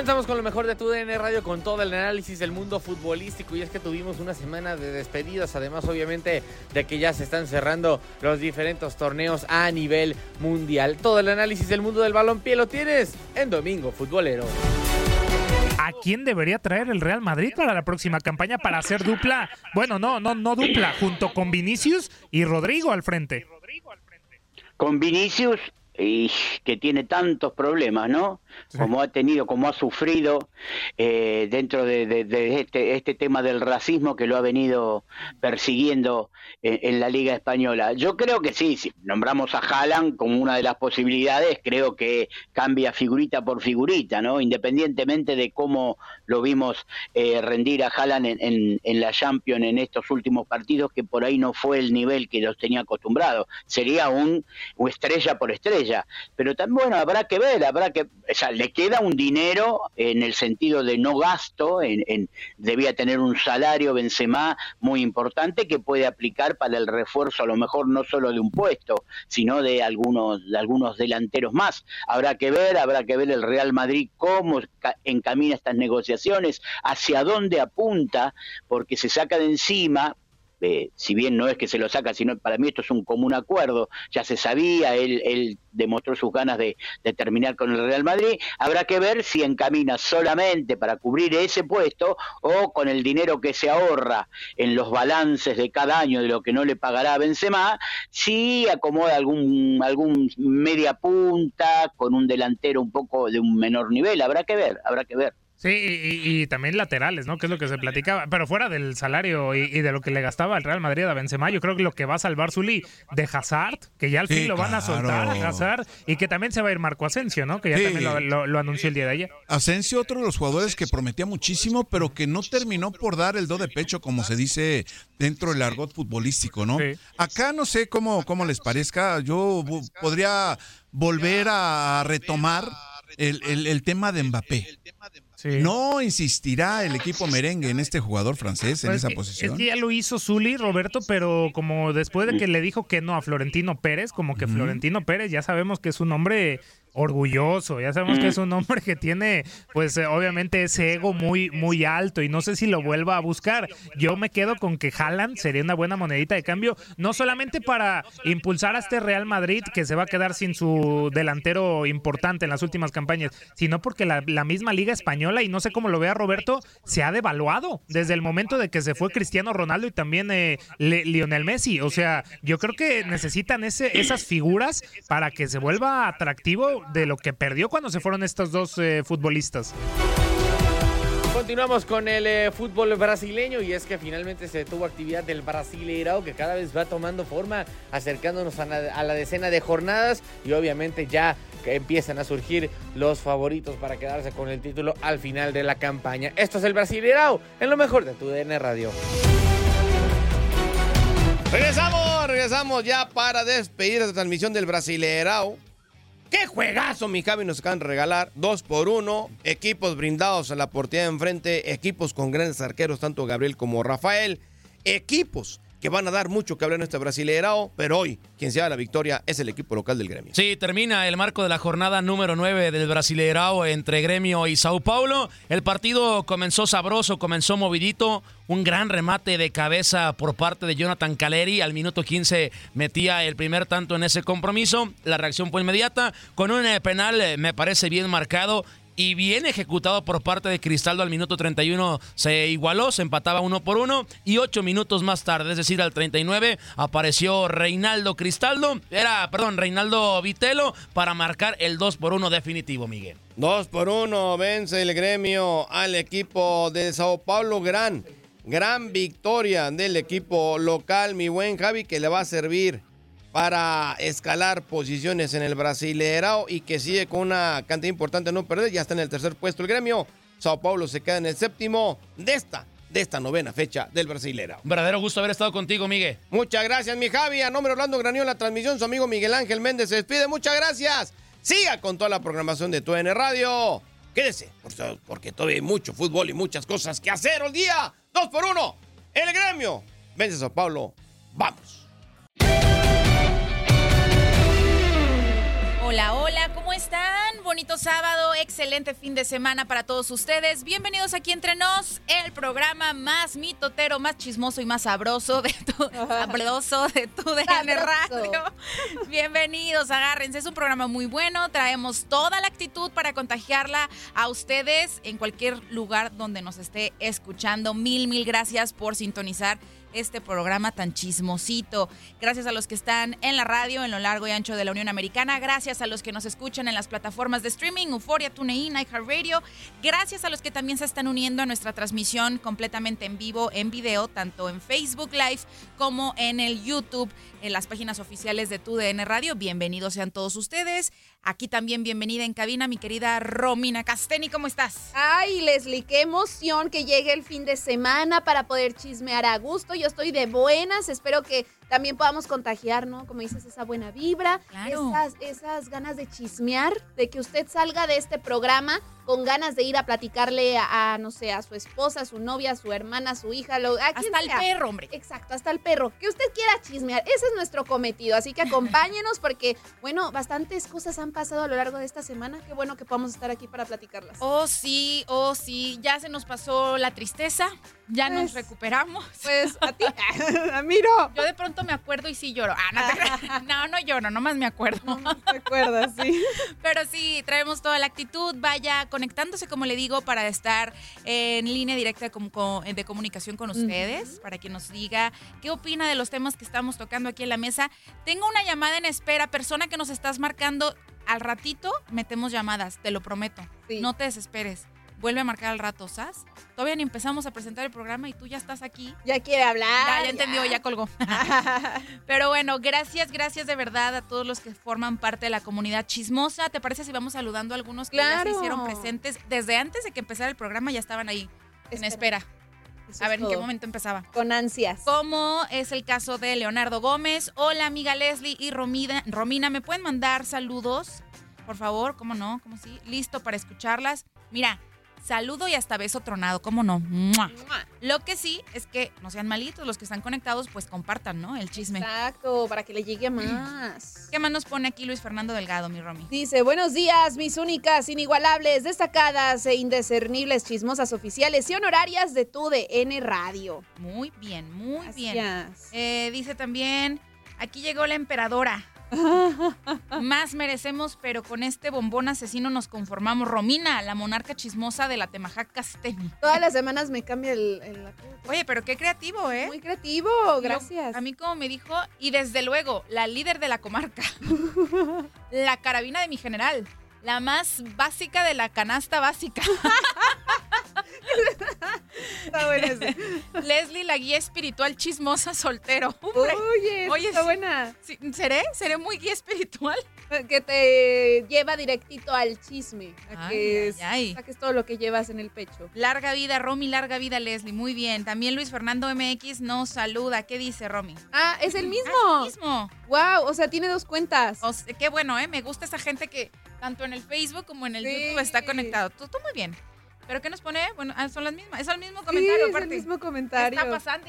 Comenzamos con lo mejor de tu DN Radio con todo el análisis del mundo futbolístico y es que tuvimos una semana de despedidas, además obviamente de que ya se están cerrando los diferentes torneos a nivel mundial. Todo el análisis del mundo del balompié lo tienes en Domingo Futbolero. ¿A quién debería traer el Real Madrid para la próxima campaña para hacer dupla? Bueno, no, no, no dupla, junto con Vinicius y Rodrigo al frente. Con Vinicius, y que tiene tantos problemas, ¿no? Como ha tenido, como ha sufrido eh, dentro de, este, este tema del racismo que lo ha venido persiguiendo en, la Liga Española. Yo creo que sí, si nombramos a Haaland como una de las posibilidades, creo que cambia figurita por figurita, ¿no? Independientemente de cómo lo vimos eh, rendir a Haaland en, la Champions en estos últimos partidos, que por ahí no fue el nivel que los tenía acostumbrados. Sería un, un estrella por estrella. Pero también, bueno, habrá que ver, habrá que. Sea, le queda un dinero en el sentido de no gasto, en, debía tener un salario Benzema muy importante que puede aplicar para el refuerzo, a lo mejor no solo de un puesto, sino de algunos, de algunos delanteros más. Habrá que ver, habrá que ver el Real Madrid cómo ca- encamina estas negociaciones, hacia dónde apunta, porque se saca de encima eh, si bien no es que se lo saca, sino para mí esto es un común acuerdo, ya se sabía, él, él demostró sus ganas de, de terminar con el Real Madrid, habrá que ver si encamina solamente para cubrir ese puesto o con el dinero que se ahorra en los balances de cada año de lo que no le pagará a Benzema, si acomoda algún, algún media punta con un delantero un poco de un menor nivel, habrá que ver, habrá que ver. Sí, y, y- y también laterales, ¿no? Que es lo que se platicaba. Pero fuera del salario y, y de lo que le gastaba el Real Madrid a Benzema, yo creo que lo que va a salvar Zuli de Hazard, que ya al Sí, fin lo van a soltar claro. a Hazard, y que también se va a ir Marco Asensio, ¿no? Que ya Sí. también lo, lo- lo anunció el día de ayer. Asensio, otro de los jugadores que prometía muchísimo, pero que no terminó por dar el do de pecho, como se dice dentro del argot futbolístico, ¿no? Acá no sé cómo, cómo les parezca, yo podría volver a retomar el, el- el tema de Mbappé. No insistirá el equipo merengue en este jugador francés, en Pues esa es que- posición. Es que ya lo hizo Zuli, Roberto, pero como después de que le dijo que no a Florentino Pérez, como que Ujú. Florentino Pérez ya sabemos que es un hombre orgulloso. Ya sabemos que es un hombre que tiene, pues eh, obviamente ese ego muy, muy alto y no sé si lo vuelva a buscar. Yo me quedo con que Haaland sería una buena monedita de cambio, no solamente para impulsar a este Real Madrid que se va a quedar sin su delantero importante en las últimas campañas, sino porque la, misma Liga Española, y no sé cómo lo vea Roberto, se ha devaluado desde el momento de que se fue Cristiano Ronaldo y también eh, Lionel Messi. O sea, yo creo que necesitan ese, esas figuras para que se vuelva atractivo de lo que perdió cuando se fueron estos dos eh, futbolistas. Continuamos con el eh, fútbol brasileño y es que finalmente se tuvo actividad del Brasileirao que cada vez va tomando forma, acercándonos a la, decena de jornadas y obviamente ya empiezan a surgir los favoritos para quedarse con el título al final de la campaña. Esto es el Brasileirao en lo mejor de tu DN Radio. Regresamos, regresamos ya para despedir esta transmisión del Brasileirao. ¡Qué juegazo, mi Javi! Nos acaban de regalar dos por uno. Equipos brindados a la portería de enfrente. Equipos con grandes arqueros, tanto Gabriel como Rafael. Equipos que van a dar mucho que hablar en este brasileirao, pero hoy quien se da la victoria es el equipo local del gremio. Sí, termina el marco de la jornada número 9 del brasileirao entre gremio y Sao Paulo. El partido comenzó sabroso, comenzó movidito, un gran remate de cabeza por parte de Jonathan Caleri. Al minuto 15 metía el primer tanto en ese compromiso. La reacción fue inmediata. Con un eh, penal eh, me parece bien marcado y bien ejecutado por parte de Cristaldo al minuto 31 se igualó, se empataba uno por uno y ocho minutos más tarde, es decir, al 39 apareció Reinaldo Cristaldo, era, perdón, Reinaldo Vitelo para marcar el 2 por 1 definitivo, Miguel. 2 por 1 vence el gremio al equipo de Sao Paulo, gran, gran victoria del equipo local, mi buen Javi, que le va a servir para escalar posiciones en el Brasileirao y que sigue con una cantidad importante de no perder. Ya está en el tercer puesto el gremio. Sao Paulo se queda en el séptimo de esta, de esta novena fecha del Brasileirao. verdadero gusto haber estado contigo, Miguel. Muchas gracias, mi Javi. A nombre de Orlando Granión, la transmisión, su amigo Miguel Ángel Méndez se despide. Muchas gracias. Siga con toda la programación de TUN Radio. Quédese, porque todavía hay mucho fútbol y muchas cosas que hacer hoy día. Dos por uno. El gremio. Vence Sao Paulo. Vamos. Hola, hola, ¿cómo están? Bonito sábado, excelente fin de semana para todos ustedes. Bienvenidos aquí entre nos, el programa más mitotero, más chismoso y más sabroso de tu, sabroso de tu DN Radio. Bienvenidos, agárrense. Es un programa muy bueno. Traemos toda la actitud para contagiarla a ustedes en cualquier lugar donde nos esté escuchando. Mil, mil gracias por sintonizar este programa tan chismosito. Gracias a los que están en la radio, en lo largo y ancho de la Unión Americana. Gracias a los que nos escuchan en las plataformas de streaming, Euforia, TuneIn, iHeartRadio. Gracias a los que también se están uniendo a nuestra transmisión completamente en vivo, en video, tanto en Facebook Live como en el YouTube, en las páginas oficiales de TUDN Radio. Bienvenidos sean todos ustedes. Aquí también bienvenida en cabina mi querida Romina Casteni, ¿cómo estás? Ay, Leslie, qué emoción que llegue el fin de semana para poder chismear a gusto. Yo estoy de buenas, espero que también podamos contagiar, ¿no? Como dices, esa buena vibra, esas, esas ganas de chismear, de que usted salga de este programa con ganas de ir a platicarle a, no sé, a su esposa, a su novia, a su hermana, a su hija, lo, hasta el perro, hombre. Exacto, hasta el perro. Que usted quiera chismear, ese es nuestro cometido. Así que acompáñenos porque, bueno, bastantes cosas han pasado a lo largo de esta semana. Qué bueno que podamos estar aquí para platicarlas. Oh, sí, oh, sí. Ya se nos pasó la tristeza, ya nos pues, recuperamos. Pues a ti, a mí no. Yo de pronto me acuerdo y sí lloro. Ah, no, no, no lloro, nomás me acuerdo. No, te acuerdas, sí. Pero sí, traemos toda la actitud. Vaya conectándose, como le digo, para estar en línea directa de, de comunicación con ustedes, para que nos diga qué opina de los temas que estamos tocando aquí en la mesa. Tengo una llamada en espera, persona que nos estás marcando. Al ratito metemos llamadas, te lo prometo. No te desesperes vuelve a marcar al rato, ¿sabes? Todavía ni empezamos a presentar el programa y tú ya estás aquí. Ya quiere hablar. Ya, ya entendió, ya colgó. Pero bueno, gracias, gracias de verdad a todos los que forman parte de la comunidad chismosa. ¿Te parece si vamos saludando a algunos que ya se hicieron presentes? Desde antes de que empezara el programa ya estaban ahí, en espera. a ver en qué momento empezaba. Con ansias. Como es el caso de Leonardo Gómez. Hola, amiga Leslie y Romina. Romina, ¿me pueden mandar saludos? Por favor, ¿cómo no? ¿Cómo sí? Listo para escucharlas. Mira, Saludo y hasta beso tronado, ¿cómo no? ¡Mua! Lo que sí es que no sean malitos, los que están conectados, pues compartan, ¿no? El chisme. Exacto, para que le llegue a más. ¿Qué más nos pone aquí Luis Fernando Delgado, mi Romy? Dice, buenos días, mis únicas, inigualables, destacadas e indiscernibles chismosas oficiales y honorarias de tu DN Radio. Muy bien, muy bien. Eh, dice también, aquí llegó la emperadora. Más merecemos, pero con este bombón asesino nos conformamos. Romina, la monarca chismosa de la Temajac Casteni. Todas las semanas me cambia el... el- Oye, pero qué creativo, ¿eh? Muy creativo, gracias. a mí como me dijo, y desde luego, la líder de la comarca, la carabina de mi general, la más básica de la canasta básica. Está bueno ese. Leslie, la guía espiritual chismosa soltero. Oye, está buena. ¿Seré? ¿Seré muy guía espiritual? Que te lleva directito al chisme. A Ay, que ay, ay. saques todo lo que llevas en el pecho. Larga vida, Romy, larga vida, Leslie. Muy bien. También Luis Fernando MX nos saluda. ¿Qué dice, Romy? Ah, es el mismo. Ah, es el mismo. Wow, o sea, tiene dos cuentas. O sea, qué bueno, ¿eh? Me gusta esa gente que tanto en el Facebook como en el Sí. YouTube está conectado. Tú, tú muy bien. ¿Pero qué nos pone? Bueno, ah, son las mismas. Es el mismo comentario, sí, aparte. es el mismo comentario. ¿Qué está pasando?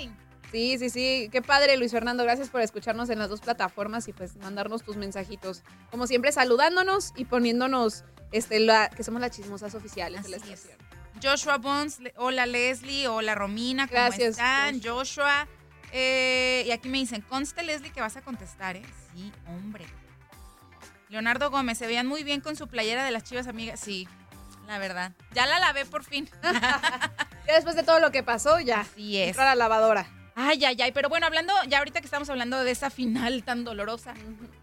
Sí, sí, sí. Qué padre, Luis Fernando. Gracias por escucharnos en las dos plataformas y pues mandarnos tus mensajitos. Como siempre, saludándonos y poniéndonos este, la, que somos las chismosas oficiales de la Así es. estación. Joshua Bones, le- hola Leslie, hola Romina, ¿cómo Gracias, están? Joshua. Eh, y aquí me dicen, conste Leslie que vas a contestar, ¿eh? Sí, hombre. Leonardo Gómez, se veían muy bien con su playera de las chivas amigas. Sí, la verdad. Ya la lavé por fin. Ya después de todo lo que pasó, ya. Así es. Entra a la lavadora. Ay, ay, ay. Pero bueno, hablando, ya ahorita que estamos hablando de esa final tan dolorosa,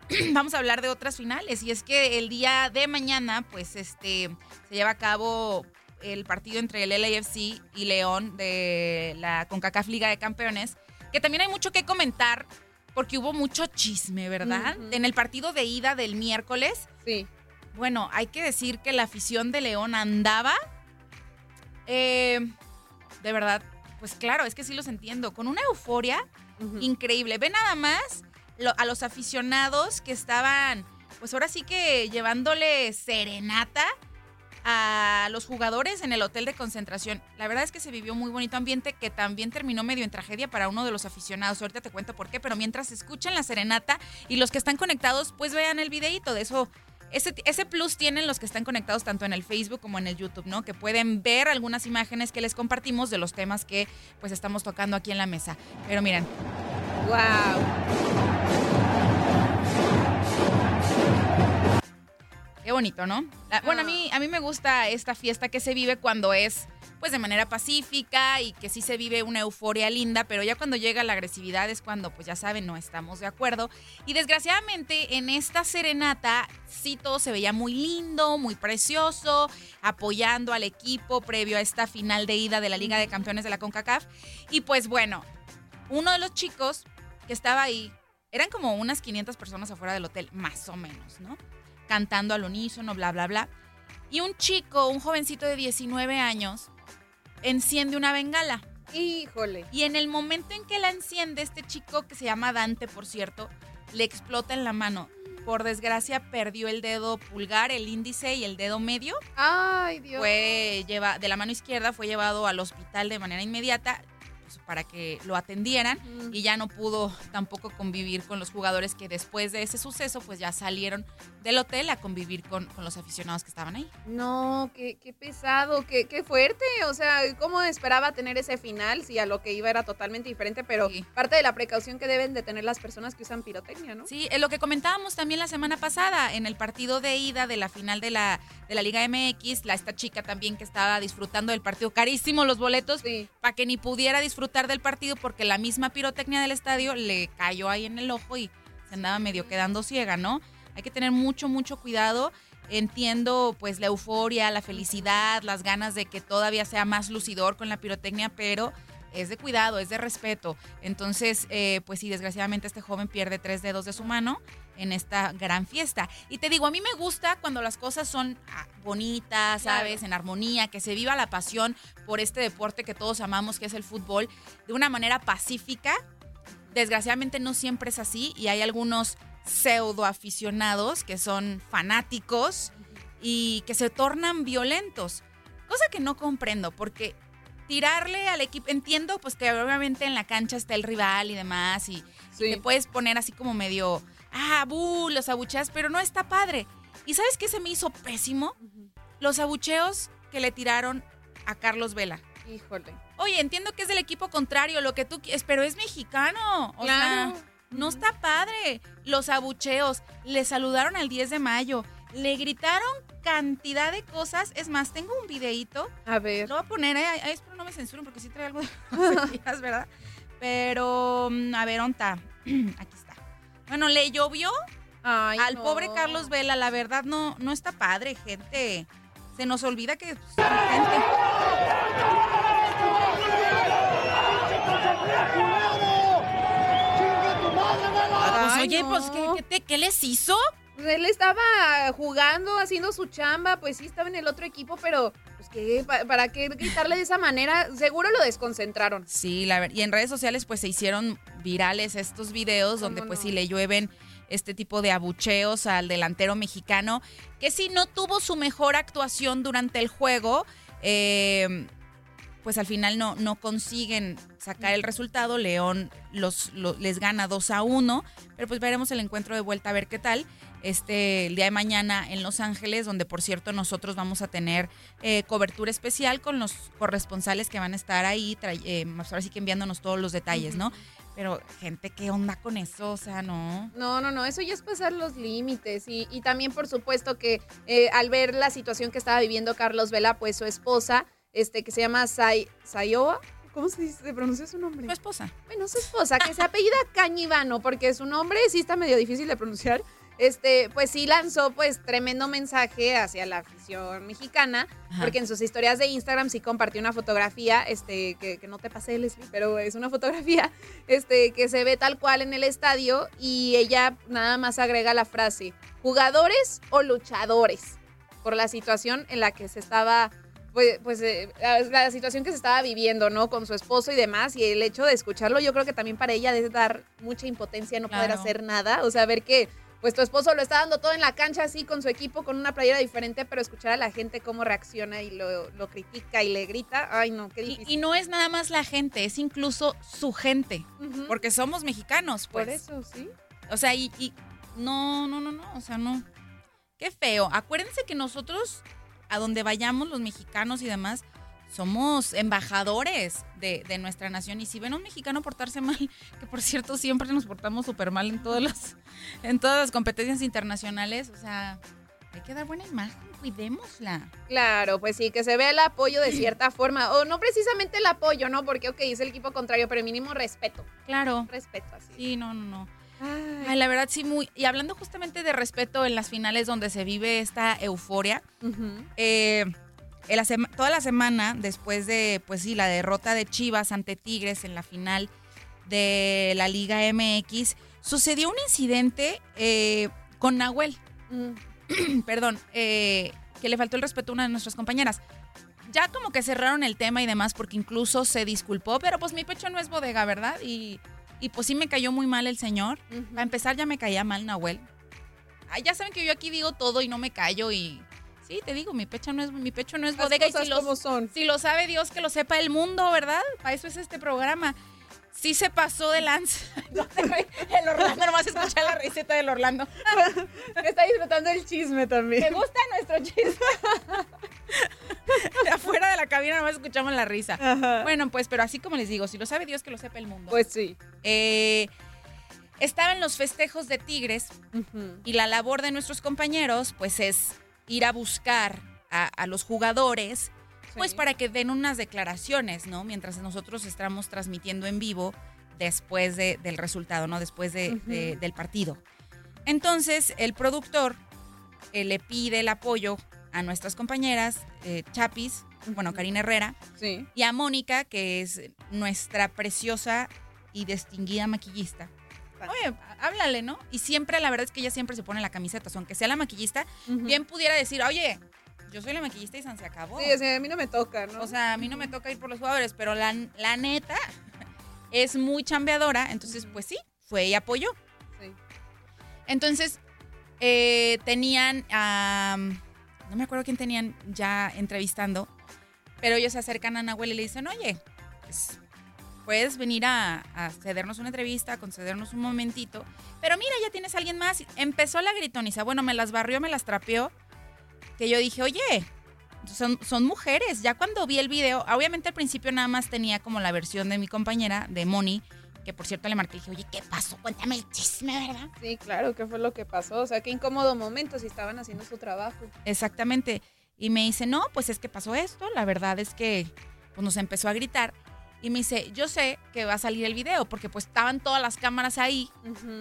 vamos a hablar de otras finales. Y es que el día de mañana, pues, este, se lleva a cabo el partido entre el LAFC y León de la CONCACAF Liga de Campeones, que también hay mucho que comentar porque hubo mucho chisme, ¿verdad? En el partido de ida del miércoles. Sí. Bueno, hay que decir que la afición de León andaba, eh, de verdad, pues claro, es que sí los entiendo, con una euforia increíble. Ve nada más lo- a los aficionados que estaban, pues ahora sí que llevándole serenata a los jugadores en el hotel de concentración. La verdad es que se vivió un muy bonito ambiente que también terminó medio en tragedia para uno de los aficionados. Ahorita te cuento por qué, pero mientras escuchen la serenata y los que están conectados, pues vean el videíto de eso. Ese, ese plus tienen los que están conectados tanto en el Facebook como en el YouTube, ¿no? Que pueden ver algunas imágenes que les compartimos de los temas que pues estamos tocando aquí en la mesa. Pero miren, Wow. Qué bonito, ¿no? La- bueno, a mí, a mí me gusta esta fiesta que se vive cuando es pues de manera pacífica y que sí se vive una euforia linda, pero ya cuando llega la agresividad es cuando, pues ya saben, no estamos de acuerdo. Y desgraciadamente en esta serenata sí todo se veía muy lindo, muy precioso, apoyando al equipo previo a esta final de ida de la Liga de Campeones de la CONCACAF. Y pues bueno, uno de los chicos que estaba ahí, eran como unas 500 personas afuera del hotel, más o menos, ¿no? Cantando al unísono, bla, bla, bla. Y un chico, un jovencito de 19 años, enciende una bengala. Híjole. Y en el momento en que la enciende, este chico, que se llama Dante, por cierto, le explota en la mano. Por desgracia, perdió el dedo pulgar, el índice y el dedo medio. Ay, Dios. Fue lleva, de la mano izquierda, fue llevado al hospital de manera inmediata pues, para que lo atendieran y ya no pudo tampoco convivir con los jugadores que después de ese suceso pues ya salieron del hotel a convivir con, con los aficionados que estaban ahí. No, qué, qué pesado, qué, qué fuerte. O sea, ¿cómo esperaba tener ese final si a lo que iba era totalmente diferente? Pero parte de la precaución que deben de tener las personas que usan pirotecnia, ¿no? Sí, lo que comentábamos también la semana pasada en el partido de ida de la final de la, de la Liga MX, la, esta chica también que estaba disfrutando del partido, carísimo los boletos, para que ni pudiera disfrutar del partido porque la misma pirotecnia del estadio le cayó ahí en el ojo y se andaba medio quedando ciega, ¿no? Hay que tener mucho, mucho cuidado. Entiendo pues la euforia, la felicidad, las ganas de que todavía sea más lucidor con la pirotecnia, pero es de cuidado, es de respeto. Entonces, eh, pues sí, desgraciadamente este joven pierde tres dedos de su mano en esta gran fiesta. Y te digo, a mí me gusta cuando las cosas son ah, bonitas, ¿sabes? En armonía, que se viva la pasión por este deporte que todos amamos, que es el fútbol, de una manera pacífica. Desgraciadamente no siempre es así y hay algunos pseudo aficionados que son fanáticos y que se tornan violentos. Cosa que no comprendo, porque tirarle al equipo, entiendo pues que obviamente en la cancha está el rival y demás, y, y te puedes poner así como medio, ah, bu, los abucheas, pero no está padre. ¿Y sabes qué se me hizo pésimo? Los abucheos que le tiraron a Carlos Vela. Híjole. Oye, entiendo que es del equipo contrario, lo que tú quieres, pero es mexicano. O Claro. sea, no está padre. Los abucheos, le saludaron al 10 de mayo, le gritaron cantidad de cosas. Es más, tengo un videíto. A ver. Lo voy a poner, eh, espero no me censuren porque sí trae algo de ¿verdad? Pero, mm, a ver, onta. Aquí está. Bueno, le llovió al no. pobre Carlos Vela. La verdad, no, no está padre, gente. Se nos olvida que pues, son gente. Pues, Ay, oye, no. pues, ¿qué, qué te- qué les hizo? Él estaba jugando, haciendo su chamba, pues sí, estaba en el otro equipo, pero pues ¿qué? Pa- ¿para qué gritarle de esa manera? Seguro lo desconcentraron. Sí, la ver- y en redes sociales pues se hicieron virales estos videos donde pues sí le llueven este tipo de abucheos al delantero mexicano, que sí no tuvo su mejor actuación durante el juego, eh, pues al final no, no consiguen sacar el resultado, León los, lo- les gana 2 a 1, pero pues veremos el encuentro de vuelta a ver qué tal. Este, el día de mañana en Los Ángeles, donde por cierto nosotros vamos a tener eh, cobertura especial con los corresponsales que van a estar ahí, eh, ahora sí que enviándonos todos los detalles, ¿no? Pero gente, ¿qué onda con eso? O sea, no. No, no, no, eso ya es pasar los límites. Y, y también, por supuesto, que eh, al ver la situación que estaba viviendo Carlos Vela, pues su esposa, este, que se llama Say, Sayoa, ¿cómo se, dice, se pronuncia su nombre? Su esposa. Bueno, su esposa, que se apellida Cañivano, porque su nombre sí está medio difícil de pronunciar. Este, pues sí lanzó pues tremendo mensaje hacia la afición mexicana, Ajá. porque en sus historias de Instagram sí compartió una fotografía, este, que, que no te pasé, Leslie, pero es una fotografía, este, que se ve tal cual en el estadio y ella nada más agrega la frase, jugadores o luchadores, por la situación en la que se estaba pues, pues eh, la, la situación que se estaba viviendo, ¿no? Con su esposo y demás, y el hecho de escucharlo, yo creo que también para ella debe dar mucha impotencia no poder hacer nada, o sea, ver que pues tu esposo lo está dando todo en la cancha así con su equipo, con una playera diferente, pero escuchar a la gente cómo reacciona y lo, lo critica y le grita, ay no, qué difícil. y no es nada más la gente, es incluso su gente, porque somos mexicanos, pues. Por eso, sí. O sea, y, y no, no, no, no, o sea, no. Qué feo. Acuérdense que nosotros, a donde vayamos los mexicanos y demás, somos embajadores de, de nuestra nación. Y si ven a un mexicano portarse mal, que por cierto siempre nos portamos súper mal en, todos los, en todas las competencias internacionales, o sea, hay que dar buena imagen, cuidémosla. Claro, pues sí, que se vea el apoyo de cierta forma, o no precisamente el apoyo, ¿no? Porque, ok, es el equipo contrario, pero mínimo respeto. Claro. Respeto, así. Sí, no, no, no. Ay, la verdad sí, muy. Y hablando justamente de respeto en las finales donde se vive esta euforia, eh, la sema- toda la semana después de, pues sí, la derrota de Chivas ante Tigres en la final de la Liga MX, sucedió un incidente eh, con Nahuel. Perdón, eh, que le faltó el respeto a una de nuestras compañeras. Ya como que cerraron el tema y demás porque incluso se disculpó, pero pues mi pecho no es bodega, ¿verdad? Y, y pues sí me cayó muy mal el señor. Para empezar ya me caía mal Nahuel. Ay, ya saben que yo aquí digo todo y no me callo y sí, te digo, mi pecho no es mi pecho no es Las bodega y si lo, son. si lo sabe Dios que lo sepa el mundo, ¿verdad? Para eso es este programa. Sí se pasó de lanza. el Orlando, nomás escuchar la receta del Orlando. Está disfrutando el chisme también. Me gusta nuestro chisme. De afuera de la cabina nomás escuchamos la risa. Ajá. Bueno, pues, pero así como les digo, si lo sabe Dios, que lo sepa el mundo. Pues sí. Eh, estaban los festejos de Tigres y la labor de nuestros compañeros, pues, es ir a buscar a, a los jugadores, pues, para que den unas declaraciones, ¿no? Mientras nosotros estamos transmitiendo en vivo después de- del resultado, ¿no? Después de- Ujú. de- del partido. Entonces, el productor eh, le pide el apoyo a nuestras compañeras, eh, Chapis, bueno, Karina Herrera, Sí. y a Mónica, que es nuestra preciosa y distinguida maquillista. Oye, háblale, ¿no? Y siempre, la verdad es que ella siempre se pone la camiseta. O sea, aunque sea la maquillista, bien pudiera decir, oye, yo soy la maquillista y San se acabó. Sí, o sea, a mí no me toca, ¿no? O sea, a mí no me toca ir por los jugadores, pero la, la neta es muy chambeadora. Entonces, pues sí, fue y apoyó. Sí. Entonces, eh, tenían, a- no me acuerdo quién tenían ya entrevistando, Pero ellos se acercan a Nahuel y le dicen, oye, pues, puedes venir a, a cedernos una entrevista, a concedernos un momentito. Pero mira, ya tienes a alguien más. Empezó la gritoniza. Bueno, me las barrió, me las trapeó. Que yo dije, oye, son, son mujeres. Ya cuando vi el video, obviamente al principio nada más tenía como la versión de mi compañera, de Moni, que por cierto le marqué y dije, oye, ¿qué pasó? Cuéntame el chisme, ¿verdad? Sí, claro, ¿qué fue lo que pasó? O sea, qué incómodo momento si estaban haciendo su trabajo. Exactamente. Y me dice, no, pues es que pasó esto. La verdad es que pues, nos empezó a gritar. Y me dice, yo sé que va a salir el video, porque pues estaban todas las cámaras ahí.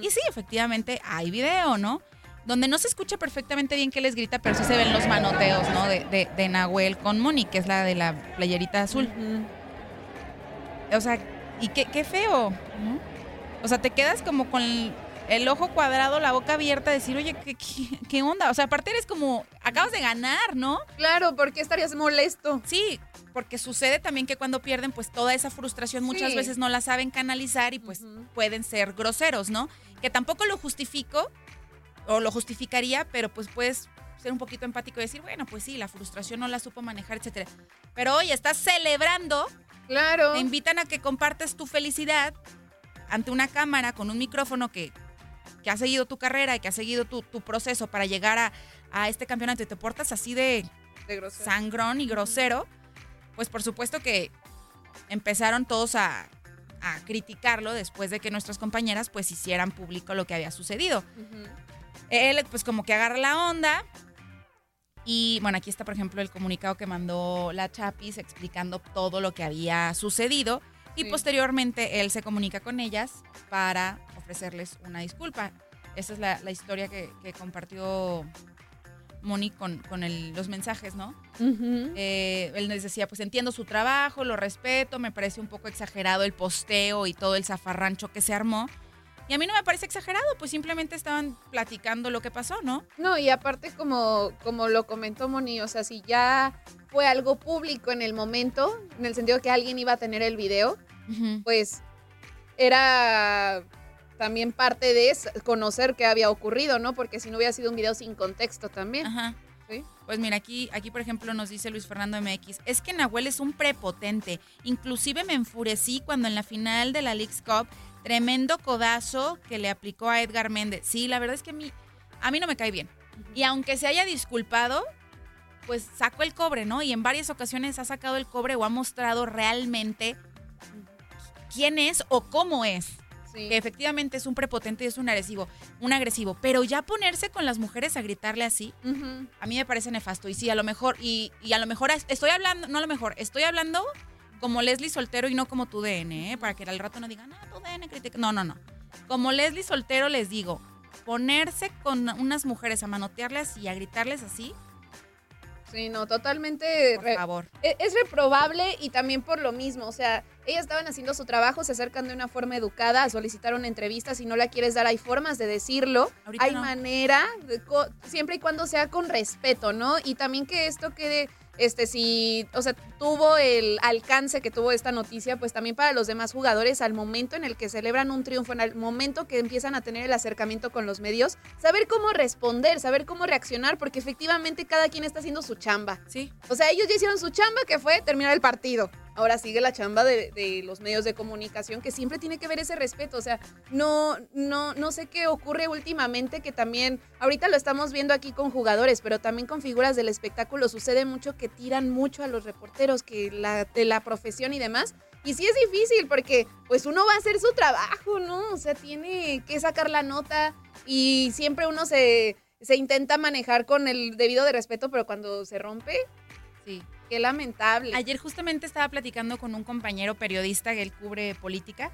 Y sí, efectivamente, hay video, ¿no? Donde no se escucha perfectamente bien que les grita, pero sí se ven los manoteos, ¿no? De, de, de Nahuel con Moni, que es la de la playerita azul. O sea, y qué, qué feo, ¿no? O sea, te quedas como con el, ojo cuadrado, la boca abierta, decir, oye, ¿qué, qué, qué onda? O sea, aparte eres como, acabas de ganar, ¿no? Claro, ¿por qué estarías molesto? Sí, porque sucede también que cuando pierden, pues toda esa frustración muchas Sí. veces no la saben canalizar y pues pueden ser groseros, ¿no? Que tampoco lo justifico o lo justificaría, pero pues puedes ser un poquito empático y decir, bueno, pues sí, la frustración no la supo manejar, etcétera. Pero oye, estás celebrando. Claro. Te invitan a que compartes tu felicidad ante una cámara con un micrófono que, que ha seguido tu carrera y que ha seguido tu, tu proceso para llegar a, a este campeonato y te portas así de, sangrón y grosero, pues por supuesto que empezaron todos a, a criticarlo después de que nuestras compañeras pues hicieran público lo que había sucedido. Él pues como que agarra la onda y bueno, aquí está por ejemplo el comunicado que mandó la Chapis explicando todo lo que había sucedido y Sí. posteriormente él se comunica con ellas para ofrecerles una disculpa. Esa es la, la historia que, que compartió Moni con, con el- los mensajes, ¿no? Eh, él les decía, pues entiendo su trabajo, lo respeto, me parece un poco exagerado el posteo y todo el zafarrancho que se armó. Y a mí no me parece exagerado, pues simplemente estaban platicando lo que pasó, ¿no? No, y aparte como, como lo comentó Moni, o sea, si ya fue algo público en el momento, en el sentido que alguien iba a tener el video, pues era también parte de eso, conocer qué había ocurrido, ¿no? Porque si no hubiera sido un video sin contexto también. Ajá. ¿Sí? Pues mira, aquí, aquí por ejemplo nos dice Luis Fernando MX, es que Nahuel es un prepotente. Inclusive me enfurecí cuando en la final de la League's Cup, tremendo codazo que le aplicó a Edgar Méndez. Sí, la verdad es que a mí, a mí no me cae bien. Y aunque se haya disculpado, pues sacó el cobre, ¿no? Y en varias ocasiones ha sacado el cobre o ha mostrado realmente quién es o cómo es. Que efectivamente es un prepotente y es un agresivo, un agresivo. Pero ya ponerse con las mujeres a gritarle así, a mí me parece nefasto. Y sí, a lo mejor, y, y a lo mejor es- estoy hablando, no a lo mejor, estoy hablando como Leslie Soltero y no como tu DN, ¿eh? para que al rato no digan, ah, tu DN critica. No, no, no. Como Leslie Soltero les digo, ponerse con unas mujeres a manotearles y a gritarles así, Sí, no, totalmente. Por favor. e- Es reprobable y también por lo mismo. O sea, ellas estaban haciendo su trabajo, se acercan de una forma educada a solicitar una entrevista. Si no la quieres dar, hay formas de decirlo. Ahorita hay no. manera, de siempre y cuando sea con respeto, ¿no? Y también que esto quede. Este, si, o sea, tuvo el alcance que tuvo esta noticia, pues también para los demás jugadores, al momento en el que celebran un triunfo, en el momento que empiezan a tener el acercamiento con los medios, saber cómo responder, saber cómo reaccionar, porque efectivamente cada quien está haciendo su chamba. Sí. O sea, ellos ya hicieron su chamba, que fue terminar el partido. Ahora sigue la chamba de, de los medios de comunicación, que siempre tiene que ver ese respeto. O sea, no, no, no sé qué ocurre últimamente, que también, ahorita lo estamos viendo aquí con jugadores, pero también con figuras del espectáculo sucede mucho que tiran mucho a los reporteros, que la, de la profesión y demás. Y sí es difícil porque pues uno va a hacer su trabajo, ¿no? O sea, tiene que sacar la nota y siempre uno se, se intenta manejar con el debido de respeto, pero cuando se rompe, sí. Qué lamentable. Ayer justamente estaba platicando con un compañero periodista que él cubre política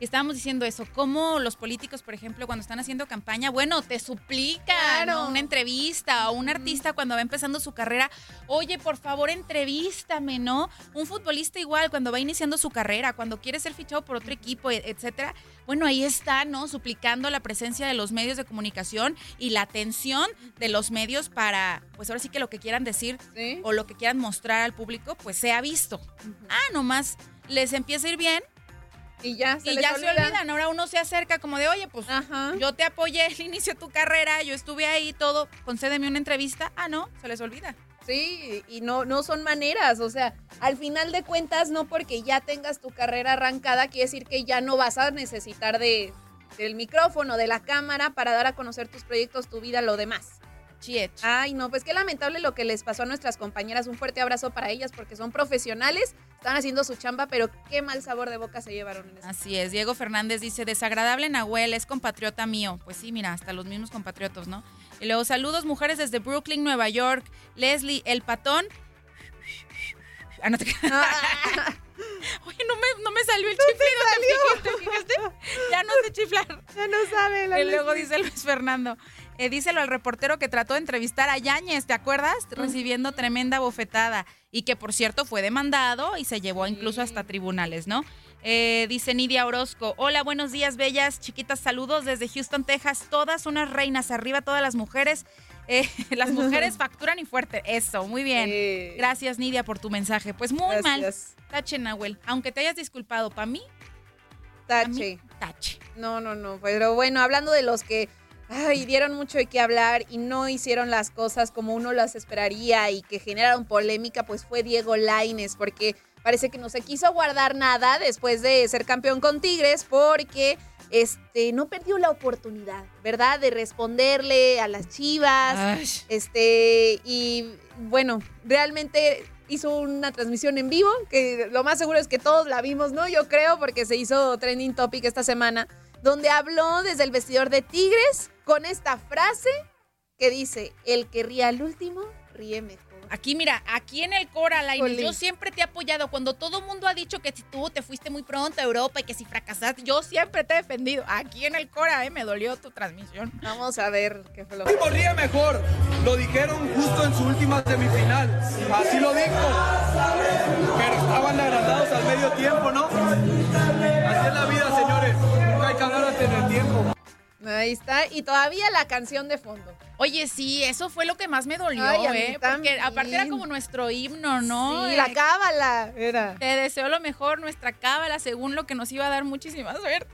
y estábamos diciendo eso, cómo los políticos, por ejemplo, cuando están haciendo campaña, bueno, te suplican una entrevista o un artista cuando va empezando su carrera, oye, por favor, entrevístame, ¿no? Un futbolista igual cuando va iniciando su carrera, cuando quiere ser fichado por otro equipo, e- etcétera. Bueno, ahí está, ¿no? Suplicando la presencia de los medios de comunicación y la atención de los medios para, pues ahora sí que lo que quieran decir o lo que quieran mostrar al público, pues sea visto. Ah, nomás les empieza a ir bien. Y ya se y les ya se olvida. olvidan. Ahora uno se acerca como de, oye, pues yo te apoyé el inicio de tu carrera, yo estuve ahí, todo, concédeme una entrevista. Ah, no, se les olvida. Sí, y no, no son maneras, o sea, al final de cuentas, no porque ya tengas tu carrera arrancada, quiere decir que ya no vas a necesitar de, del micrófono, de la cámara para dar a conocer tus proyectos, tu vida, lo demás. Chiet. Ay, no, pues qué lamentable lo que les pasó a nuestras compañeras. Un fuerte abrazo para ellas porque son profesionales, están haciendo su chamba, pero qué mal sabor de boca se llevaron en eso. Así es. Diego Fernández dice, desagradable Nahuel, es compatriota mío. Pues sí, mira, hasta los mismos compatriotas, ¿no? Y luego, saludos mujeres desde Brooklyn, Nueva York. Leslie, el patón. Ah, no te... Oye, no me, no me salió el chiflido. ¿te fijaste? Ya no sé chiflar. Ya no sabe. La y luego Leslie. dice Luis Fernando, eh, díselo al reportero que trató de entrevistar a Yáñez, ¿te acuerdas? Recibiendo tremenda bofetada. Y que, por cierto, fue demandado y se llevó incluso hasta tribunales, ¿no? Eh, dice Nidia Orozco, hola, buenos días, bellas, chiquitas, saludos desde Houston, Texas, todas unas reinas, arriba todas las mujeres. Eh, las mujeres facturan y fuerte. Eso, muy bien. Sí. Gracias, Nidia, por tu mensaje. Pues muy Gracias. mal. Tache, Nahuel. Aunque te hayas disculpado, para mí, Tache. tache. No, no, no. Pero bueno, hablando de los que ay, dieron mucho de qué hablar y no hicieron las cosas como uno las esperaría y que generaron polémica, pues fue Diego Laines, porque parece que no se quiso guardar nada después de ser campeón con Tigres, porque este no perdió la oportunidad, ¿verdad? De responderle a las Chivas. Ay. Este, y bueno, realmente hizo una transmisión en vivo, que lo más seguro es que todos la vimos, ¿no? Yo creo, porque se hizo trending topic esta semana, donde habló desde el vestidor de Tigres con esta frase que dice, el que ríe al último, ríe mejor. Aquí, mira, aquí en el Cora, yo siempre te he apoyado. Cuando todo el mundo ha dicho que si tú te fuiste muy pronto a Europa y que si fracasaste, yo siempre te he defendido. Aquí en el Cora, eh, me dolió tu transmisión. Vamos a ver qué fue lo El último ríe mejor. Lo dijeron justo en su última semifinal. Así lo dijo. Pero estaban agradados al medio tiempo, ¿no? Así es la vida, señores. Hablar antes del tiempo. Ahí está, y todavía la canción de fondo. Oye, sí, eso fue lo que más me dolió, Ay, a mí ¿eh? Porque aparte era como nuestro himno, ¿no? Sí, Eh, la cábala era. Te deseo lo mejor, nuestra cábala, según lo que nos iba a dar muchísima suerte.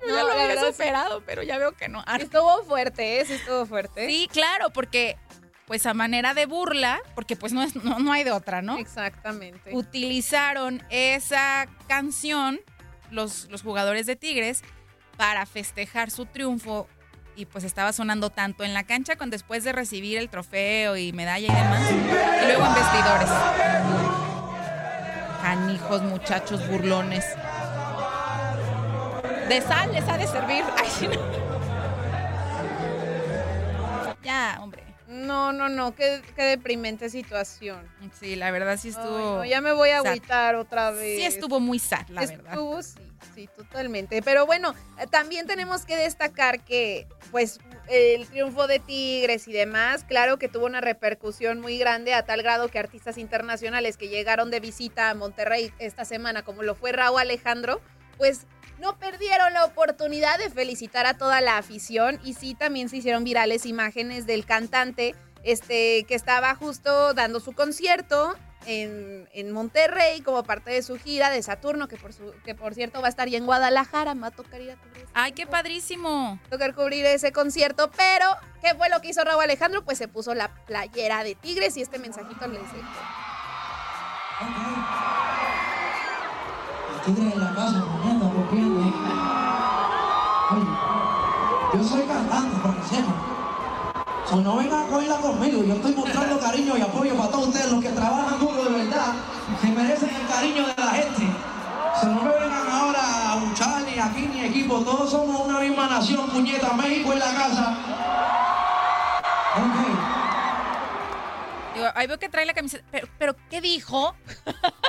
Yo No, ya lo había sí. superado, pero ya veo que no. Estuvo fuerte, ¿eh? Sí, estuvo fuerte. Sí, claro, porque pues a manera de burla, porque pues no, es, no, no hay de otra, ¿no? Exactamente. Utilizaron esa canción los, los jugadores de Tigres para festejar su triunfo y pues estaba sonando tanto en la cancha con después de recibir el trofeo y medalla y demás, y luego en vestidores. Canijos, muchachos, burlones. De sal les ha de servir. Ay, no. Ya, hombre. No, no, no, qué, qué deprimente situación. Sí, la verdad sí estuvo. Ay, no, ya me voy a agüitar otra vez. Sí estuvo muy sad, la verdad. Estuvo, sí, sí, totalmente. Pero bueno, eh, también tenemos que destacar que, pues, el triunfo de Tigres y demás, claro que tuvo una repercusión muy grande a tal grado que artistas internacionales que llegaron de visita a Monterrey esta semana, como lo fue Raúl Alejandro, pues no perdieron la oportunidad de felicitar a toda la afición y sí también se hicieron virales imágenes del cantante este que estaba justo dando su concierto en, en Monterrey como parte de su gira de Saturno, que por, su, que por cierto va a estar ya en Guadalajara, me va a tocar ir a cubrir. Ay, qué padrísimo. Tocar cubrir ese concierto, pero ¿qué fue lo que hizo Raúl Alejandro? Pues se puso la playera de Tigres y este mensajito les dejo. Tigres en la casa, comiendo, yo soy cantante, para que sepan. So, no vengan a cogerla conmigo. Yo estoy mostrando cariño y apoyo para todos ustedes, los que trabajan duro de verdad, se merecen el cariño de la gente. So, no me vengan ahora a luchar ni aquí ni equipo. Todos somos una misma nación, puñeta. México en la casa. Digo, ahí veo que trae la camiseta. Pero, pero ¿qué dijo?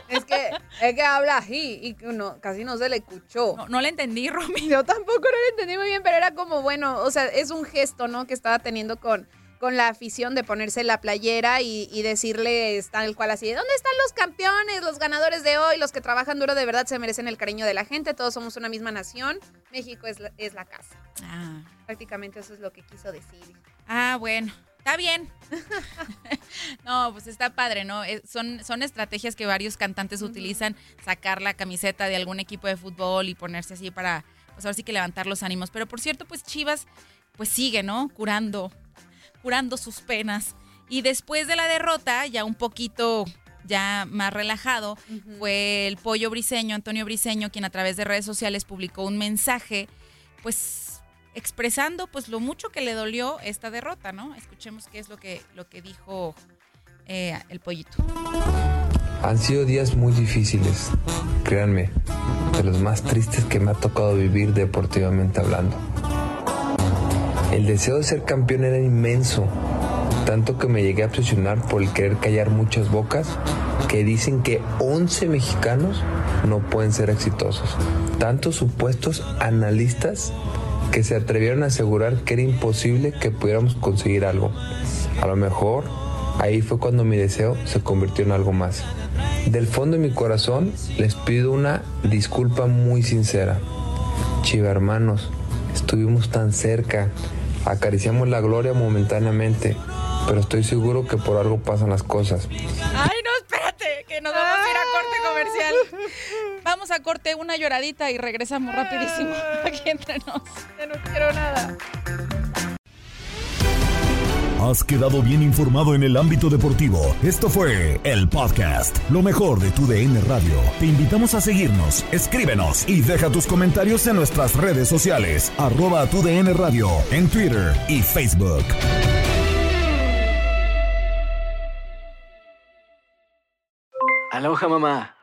Es que, es que habla así y casi no se le escuchó. No, no le entendí, Romy. Yo tampoco no lo entendí muy bien, pero era como, bueno, o sea, es un gesto, ¿no? Que estaba teniendo con, con la afición de ponerse la playera y, y decirle tal cual así, ¿dónde están los campeones, los ganadores de hoy, los que trabajan duro de verdad se merecen el cariño de la gente, todos somos una misma nación, México es la, es la casa. Ah. Prácticamente eso es lo que quiso decir. Ah, bueno. Está bien. no, pues está padre, ¿no? Eh, son, son estrategias que varios cantantes utilizan, sacar la camiseta de algún equipo de fútbol y ponerse así para, pues ahora sí que levantar los ánimos. Pero por cierto, pues Chivas, pues sigue, ¿no? Curando, curando sus penas. Y después de la derrota, ya un poquito ya más relajado, fue el pollo briseño, Antonio Briseño, quien a través de redes sociales publicó un mensaje, pues expresando pues lo mucho que le dolió esta derrota, ¿no? Escuchemos qué es lo que, lo que dijo eh, el pollito. Han sido días muy difíciles, créanme, de los más tristes que me ha tocado vivir deportivamente hablando. El deseo de ser campeón era inmenso, tanto que me llegué a obsesionar por el querer callar muchas bocas que dicen que 11 mexicanos no pueden ser exitosos. Tantos supuestos analistas que se atrevieron a asegurar que era imposible que pudiéramos conseguir algo. A lo mejor ahí fue cuando mi deseo se convirtió en algo más. Del fondo de mi corazón les pido una disculpa muy sincera. Chiva hermanos, estuvimos tan cerca, acariciamos la gloria momentáneamente, pero estoy seguro que por algo pasan las cosas. Ay, no, espérate, que nos vamos a ir a corte comercial. Corte una lloradita y regresamos rapidísimo aquí entre nos. Ya no quiero nada. Has quedado bien informado en el ámbito deportivo. Esto fue el podcast, lo mejor de tu DN Radio. Te invitamos a seguirnos, escríbenos y deja tus comentarios en nuestras redes sociales, arroba tu DN Radio, en Twitter y Facebook. Aloha mamá.